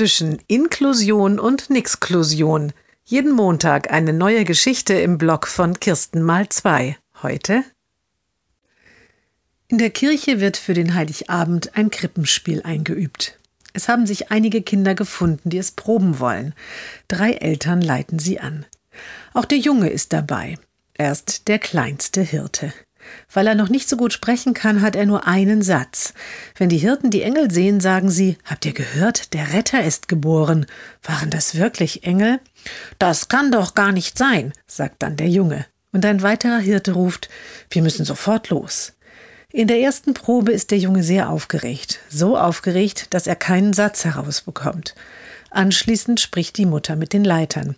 zwischen Inklusion und Nixklusion. Jeden Montag eine neue Geschichte im Blog von Kirsten mal zwei. Heute in der Kirche wird für den Heiligabend ein Krippenspiel eingeübt. Es haben sich einige Kinder gefunden, die es proben wollen. Drei Eltern leiten sie an. Auch der Junge ist dabei. Er ist der kleinste Hirte. Weil er noch nicht so gut sprechen kann, hat er nur einen Satz. Wenn die Hirten die Engel sehen, sagen sie, habt ihr gehört, der Retter ist geboren. Waren das wirklich Engel? Das kann doch gar nicht sein, sagt dann der Junge. Und ein weiterer Hirte ruft, wir müssen sofort los. In der ersten Probe ist der Junge sehr aufgeregt, so aufgeregt, dass er keinen Satz herausbekommt. Anschließend spricht die Mutter mit den Leitern.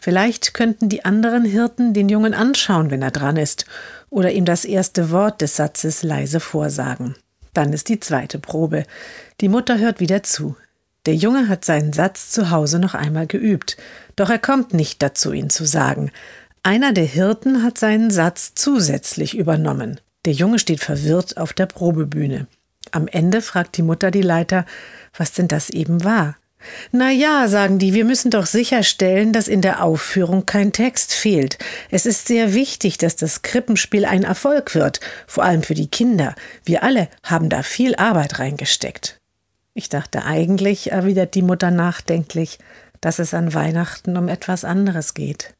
Vielleicht könnten die anderen Hirten den Jungen anschauen, wenn er dran ist, oder ihm das erste Wort des Satzes leise vorsagen. Dann ist die zweite Probe. Die Mutter hört wieder zu. Der Junge hat seinen Satz zu Hause noch einmal geübt, doch er kommt nicht dazu, ihn zu sagen. Einer der Hirten hat seinen Satz zusätzlich übernommen. Der Junge steht verwirrt auf der Probebühne. Am Ende fragt die Mutter die Leiter, was denn das eben war. Na ja, sagen die, wir müssen doch sicherstellen, dass in der Aufführung kein Text fehlt. Es ist sehr wichtig, dass das Krippenspiel ein Erfolg wird, vor allem für die Kinder. Wir alle haben da viel Arbeit reingesteckt. Ich dachte eigentlich, erwidert die Mutter nachdenklich, dass es an Weihnachten um etwas anderes geht.